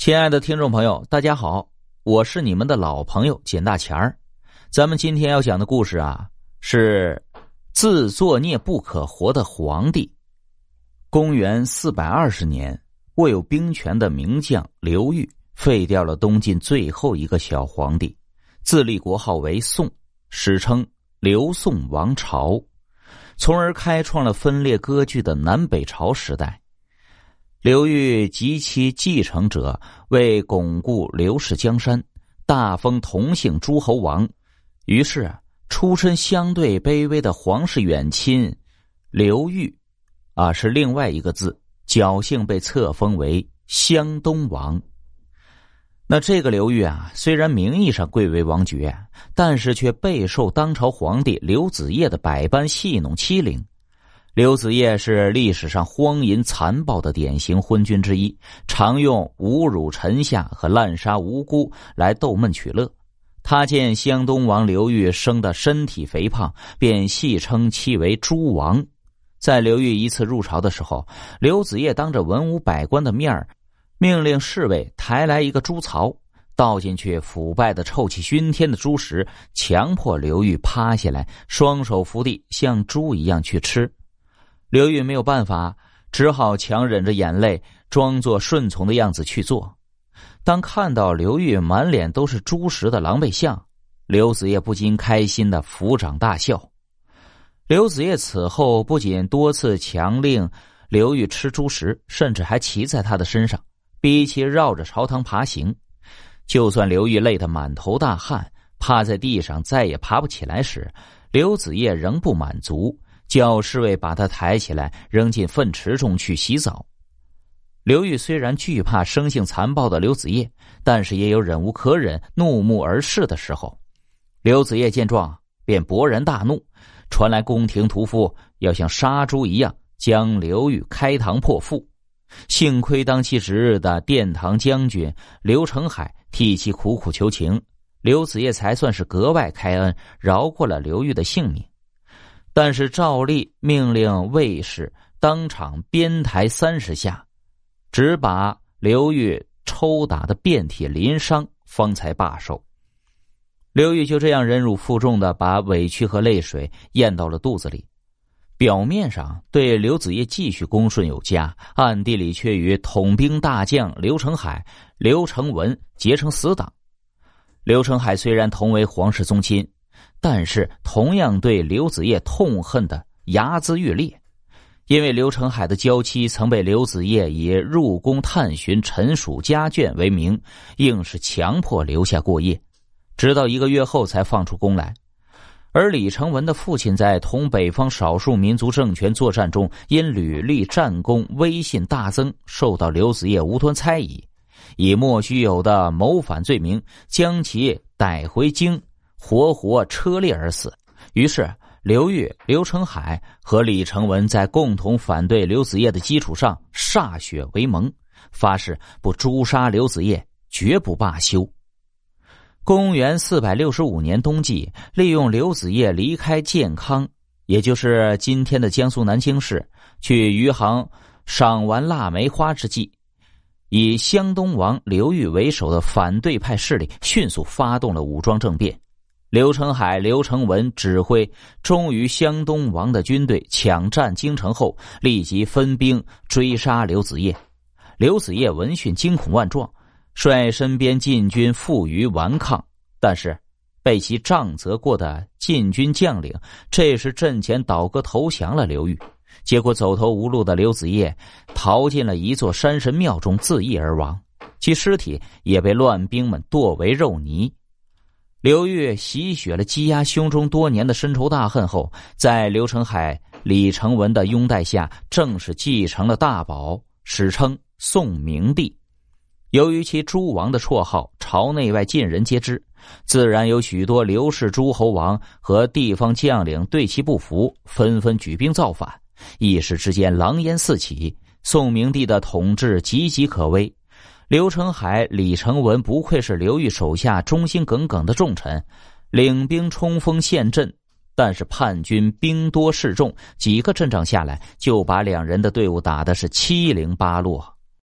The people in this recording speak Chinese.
亲爱的听众朋友，大家好，我是你们的老朋友简大钱儿。咱们今天要讲的故事啊，是自作孽不可活的皇帝。公元四百二十年，握有兵权的名将刘裕废掉了东晋最后一个小皇帝，自立国号为宋，史称刘宋王朝，从而开创了分裂割据的南北朝时代。刘裕及其继承者为巩固刘氏江山，大封同姓诸侯王。于是，出身相对卑微的皇室远亲刘裕，啊，是另外一个字，侥幸被册封为湘东王。那这个刘裕啊，虽然名义上贵为王爵，但是却备受当朝皇帝刘子业的百般戏弄欺凌。刘子业是历史上荒淫残暴的典型昏君之一，常用侮辱臣下和滥杀无辜来逗闷取乐。他见湘东王刘裕生的身体肥胖，便戏称其为“猪王”。在刘裕一次入朝的时候，刘子业当着文武百官的面命令侍卫抬来一个猪槽，倒进去腐败的、臭气熏天的猪食，强迫刘裕趴下来，双手扶地，像猪一样去吃。刘玉没有办法，只好强忍着眼泪，装作顺从的样子去做。当看到刘玉满脸都是猪食的狼狈相，刘子业不禁开心的抚掌大笑。刘子业此后不仅多次强令刘玉吃猪食，甚至还骑在他的身上，逼其绕着朝堂爬行。就算刘玉累得满头大汗，趴在地上再也爬不起来时，刘子业仍不满足。叫侍卫把他抬起来，扔进粪池中去洗澡。刘玉虽然惧怕生性残暴的刘子业，但是也有忍无可忍、怒目而视的时候。刘子业见状，便勃然大怒，传来宫廷屠夫要像杀猪一样将刘玉开膛破腹。幸亏当其值日的殿堂将军刘成海替其苦苦求情，刘子业才算是格外开恩，饶过了刘玉的性命。但是照例命令卫士当场鞭抬三十下，只把刘玉抽打的遍体鳞伤，方才罢手。刘玉就这样忍辱负重的把委屈和泪水咽到了肚子里，表面上对刘子业继续恭顺有加，暗地里却与统兵大将刘成海、刘成文结成死党。刘成海虽然同为皇室宗亲。但是，同样对刘子业痛恨的睚眦欲裂，因为刘成海的娇妻曾被刘子业以入宫探寻陈属家眷为名，硬是强迫留下过夜，直到一个月后才放出宫来。而李成文的父亲在同北方少数民族政权作战中，因屡立战功，威信大增，受到刘子业无端猜疑，以莫须有的谋反罪名将其逮回京。活活车裂而死。于是，刘裕、刘成海和李成文在共同反对刘子业的基础上歃血为盟，发誓不诛杀刘子业，绝不罢休。公元四百六十五年冬季，利用刘子业离开建康，也就是今天的江苏南京市，去余杭赏玩腊梅花之际，以湘东王刘裕为首的反对派势力迅速发动了武装政变。刘成海、刘成文指挥忠于湘东王的军队抢占京城后，立即分兵追杀刘子业。刘子业闻讯惊恐万状，率身边禁军负隅顽抗，但是被其杖责过的禁军将领这时阵前倒戈投降了刘裕。结果走投无路的刘子业逃进了一座山神庙中自缢而亡，其尸体也被乱兵们剁为肉泥。刘裕洗雪了积压胸中多年的深仇大恨后，在刘成海、李成文的拥戴下，正式继承了大宝，史称宋明帝。由于其“诸王”的绰号，朝内外尽人皆知，自然有许多刘氏诸侯王和地方将领对其不服，纷纷举兵造反，一时之间狼烟四起。宋明帝的统治岌岌可危。刘成海、李成文不愧是刘裕手下忠心耿耿的重臣，领兵冲锋陷阵，但是叛军兵多势众，几个阵仗下来，就把两人的队伍打的是七零八落。